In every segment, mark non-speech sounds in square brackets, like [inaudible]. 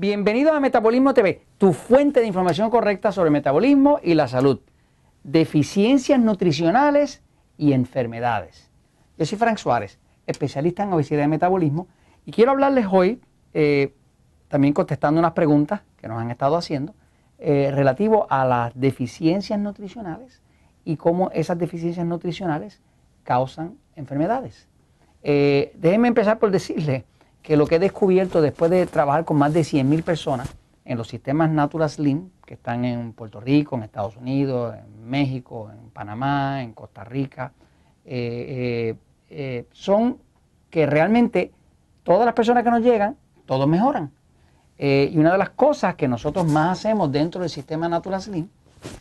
Bienvenidos a Metabolismo TV, tu fuente de información correcta sobre metabolismo y la salud, deficiencias nutricionales y enfermedades. Yo soy Frank Suárez, especialista en obesidad y metabolismo, y quiero hablarles hoy, eh, también contestando unas preguntas que nos han estado haciendo, eh, relativo a las deficiencias nutricionales y cómo esas deficiencias nutricionales causan enfermedades. Eh, déjenme empezar por decirle que lo que he descubierto después de trabajar con más de 100.000 personas en los sistemas Natural Slim, que están en Puerto Rico, en Estados Unidos, en México, en Panamá, en Costa Rica, eh, eh, son que realmente todas las personas que nos llegan, todos mejoran. y una de las cosas que nosotros más hacemos dentro del sistema Natural Slim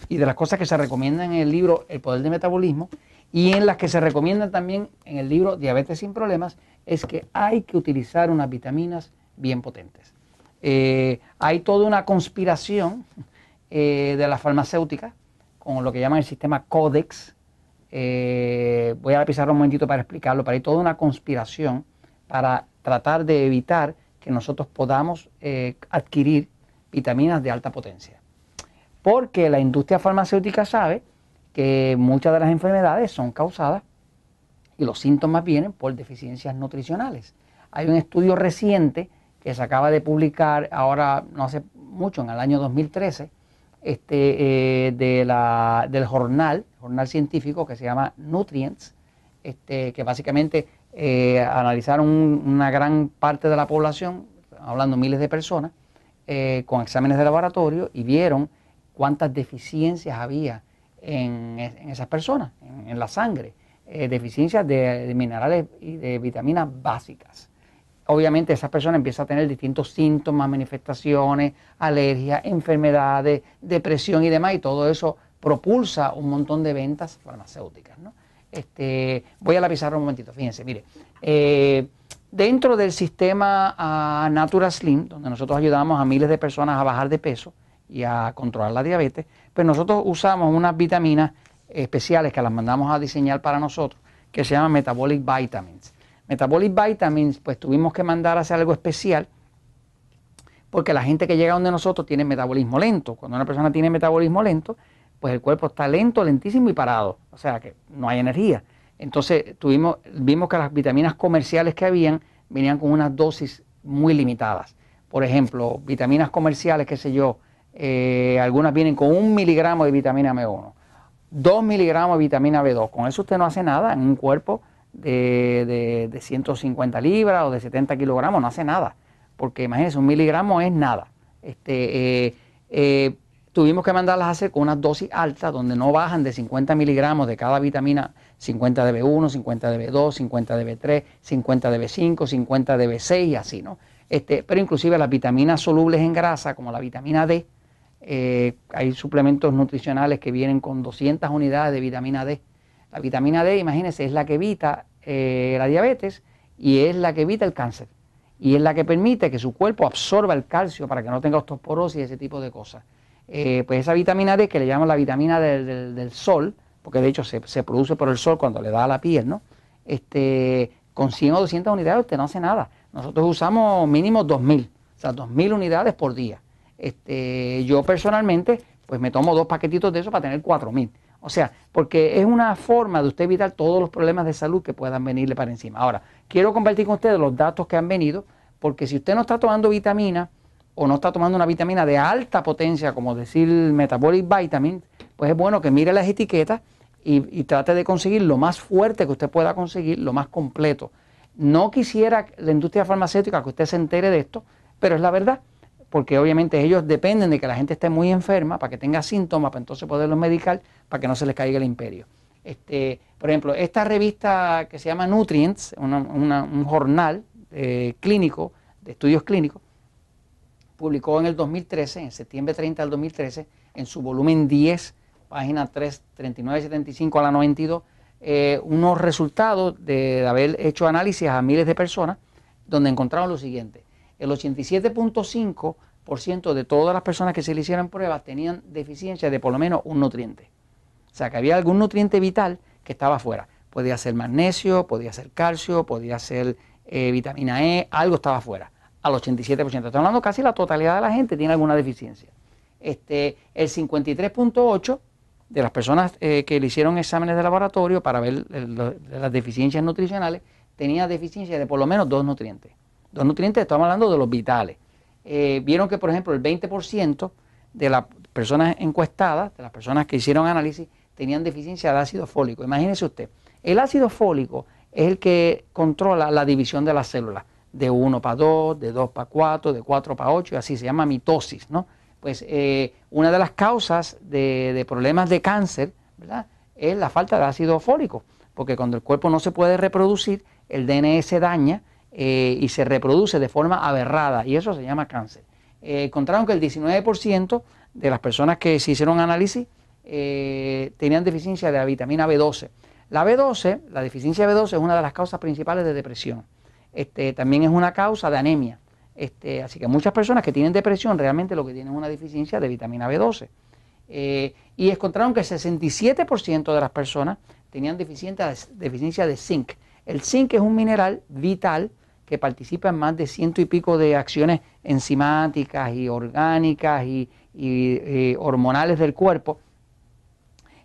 y de las cosas que se recomiendan en el libro El Poder del Metabolismo y en las que se recomiendan también en el libro Diabetes sin Problemas es que hay que utilizar unas vitaminas bien potentes. Eh, hay toda una conspiración eh, de la farmacéutica con lo que llaman el sistema Codex. Eh, voy a pisar un momentito para explicarlo, pero hay toda una conspiración para tratar de evitar que nosotros podamos adquirir vitaminas de alta potencia. Porque la industria farmacéutica sabe que muchas de las enfermedades son causadas y los síntomas vienen por deficiencias nutricionales. Hay un estudio reciente que se acaba de publicar ahora, no hace mucho, en el año 2013, este, eh, del jornal, jornal científico que se llama Nutrients, este, que básicamente eh, analizaron una gran parte de la población, hablando miles de personas, eh, con exámenes de laboratorio y vieron cuántas deficiencias había en, esas personas, en la sangre. Eh, deficiencias de, minerales y de vitaminas básicas. Obviamente esa persona empieza a tener distintos síntomas, manifestaciones, alergias, enfermedades, depresión y demás, y todo eso propulsa un montón de ventas farmacéuticas. Este, voy a la pizarra un momentito, fíjense, mire, eh, dentro del sistema uh, Natural Slim, donde nosotros ayudamos a miles de personas a bajar de peso y a controlar la diabetes, pues nosotros usamos unas vitaminas especiales que las mandamos a diseñar para nosotros, que se llaman Metabolic Vitamins. Metabolic Vitamins, pues tuvimos que mandar a hacer algo especial porque la gente que llega donde nosotros tiene metabolismo lento. Cuando una persona tiene metabolismo lento, pues el cuerpo está lento, lentísimo y parado. O sea que no hay energía. Entonces tuvimos, vimos que las vitaminas comerciales que habían venían con unas dosis muy limitadas. Por ejemplo, vitaminas comerciales, qué sé yo, eh, algunas vienen con un miligramo de vitamina M1. 2 miligramos de vitamina B2. Con eso usted no hace nada en un cuerpo de, 150 libras o de 70 kilogramos, no hace nada. Porque imagínense, un miligramo es nada. Este, eh, eh, tuvimos que mandarlas a hacer con una dosis alta donde no bajan de 50 miligramos de cada vitamina, 50 de B1, 50 de B2, 50 de B3, 50 de B5, 50 de B6 y así, ¿no? Este, pero inclusive las vitaminas solubles en grasa, como la vitamina D, eh, hay suplementos nutricionales que vienen con 200 unidades de vitamina D. La vitamina D, imagínense, es la que evita eh, la diabetes y es la que evita el cáncer. Y es la que permite que su cuerpo absorba el calcio para que no tenga osteoporosis y ese tipo de cosas. Eh, pues esa vitamina D, que le llaman la vitamina del, sol, porque de hecho se, produce por el sol cuando le da a la piel, ¿no? Este, con 100 o 200 unidades usted no hace nada. Nosotros usamos mínimo 2.000, o sea, 2.000 unidades por día. Este, yo personalmente, pues me tomo dos paquetitos de eso para tener cuatro mil. O sea, porque es una forma de usted evitar todos los problemas de salud que puedan venirle para encima. Ahora, quiero compartir con ustedes los datos que han venido, porque si usted no está tomando vitamina o no está tomando una vitamina de alta potencia, como decir Metabolic Vitamin, pues es bueno que mire las etiquetas y, y trate de conseguir lo más fuerte que usted pueda conseguir, lo más completo. No quisiera la industria farmacéutica que usted se entere de esto, pero es la verdad porque obviamente ellos dependen de que la gente esté muy enferma para que tenga síntomas, para entonces poderlos medicar, para que no se les caiga el imperio. Este, por ejemplo, esta revista que se llama Nutrients, un jornal eh, clínico, de estudios clínicos, publicó en el 2013, en septiembre 30 del 2013, en su volumen 10, página 3, 39, 75 a la 92, eh, unos resultados de haber hecho análisis a miles de personas, donde encontraron lo siguiente el 87.5% de todas las personas que se le hicieron pruebas tenían deficiencia de por lo menos un nutriente. O sea, que había algún nutriente vital que estaba fuera. Podía ser magnesio, podía ser calcio, podía ser eh, vitamina E, algo estaba fuera. al 87%. Estamos hablando casi la totalidad de la gente tiene alguna deficiencia. Este, el 53.8% de las personas eh, que le hicieron exámenes de laboratorio para ver las deficiencias nutricionales tenía deficiencia de por lo menos dos nutrientes. Dos nutrientes, estamos hablando de los vitales. Eh, vieron que, por ejemplo, el 20% de las personas encuestadas, de las personas que hicieron análisis, tenían deficiencia de ácido fólico. Imagínese usted, el ácido fólico es el que controla la división de las células, de 1 para 2, de 2 para 4, de 4 para 8, y así se llama mitosis, ¿no? Pues eh, una de las causas de, problemas de cáncer, ¿verdad? Es la falta de ácido fólico, porque cuando el cuerpo no se puede reproducir, el DNA se daña eh, y se reproduce de forma aberrada, y eso se llama cáncer. Eh, encontraron que el 19% de las personas que se hicieron análisis tenían deficiencia de la vitamina B12. La B12, la deficiencia de B12 es una de las causas principales de depresión. Este, también es una causa de anemia. Este, así que muchas personas que tienen depresión realmente lo que tienen es una deficiencia de vitamina B12. Eh, y encontraron que el 67% de las personas tenían deficiencia de zinc. El zinc es un mineral vital que participa en más de ciento y pico de acciones enzimáticas y orgánicas y, eh, hormonales del cuerpo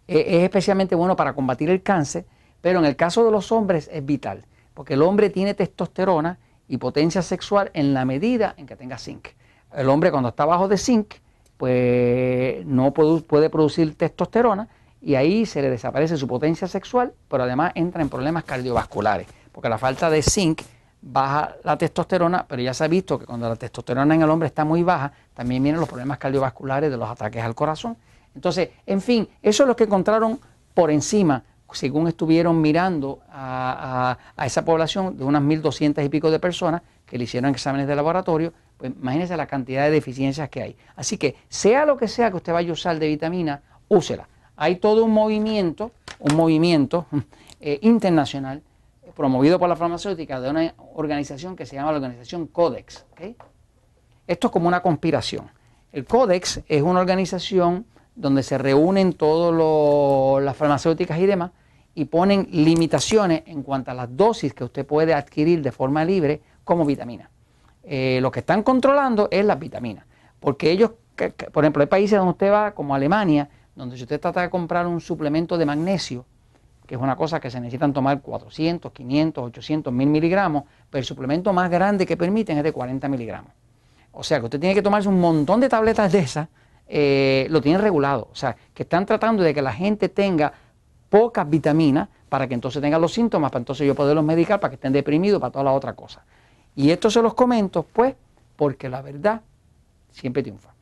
eh, es especialmente bueno para combatir el cáncer, pero en el caso de los hombres es vital, porque el hombre tiene testosterona y potencia sexual en la medida en que tenga zinc. El hombre cuando está bajo de zinc, pues no puede producir testosterona y ahí se le desaparece su potencia sexual, pero además entra en problemas cardiovasculares, porque la falta de zinc baja la testosterona, pero ya se ha visto que cuando la testosterona en el hombre está muy baja, también vienen los problemas cardiovasculares de los ataques al corazón. Entonces, en fin, eso es lo que encontraron por encima, según estuvieron mirando a, esa población de unas 1.200 y pico de personas que le hicieron exámenes de laboratorio, pues imagínense la cantidad de deficiencias que hay. Así que, sea lo que sea que usted vaya a usar de vitamina, úsela. Hay todo un movimiento, un movimiento [laughs] eh, internacional promovido por la farmacéutica de una organización que se llama la organización Codex. Esto es como una conspiración. El Codex es una organización donde se reúnen todas las farmacéuticas y demás y ponen limitaciones en cuanto a las dosis que usted puede adquirir de forma libre como vitamina. Eh, lo que están controlando es las vitaminas, porque ellos, por ejemplo, hay países donde usted va, como Alemania, donde si usted trata de comprar un suplemento de magnesio, que es una cosa que se necesitan tomar 400, 500, 800, 1000 miligramos, pero el suplemento más grande que permiten es de 40 miligramos. O sea que usted tiene que tomarse un montón de tabletas de esas eh, lo tienen regulado. O sea, que están tratando de que la gente tenga pocas vitaminas para que entonces tengan los síntomas, para entonces yo poderlos medicar, para que estén deprimidos, para toda la otra cosa. Y esto se los comento, pues, porque la verdad siempre triunfa.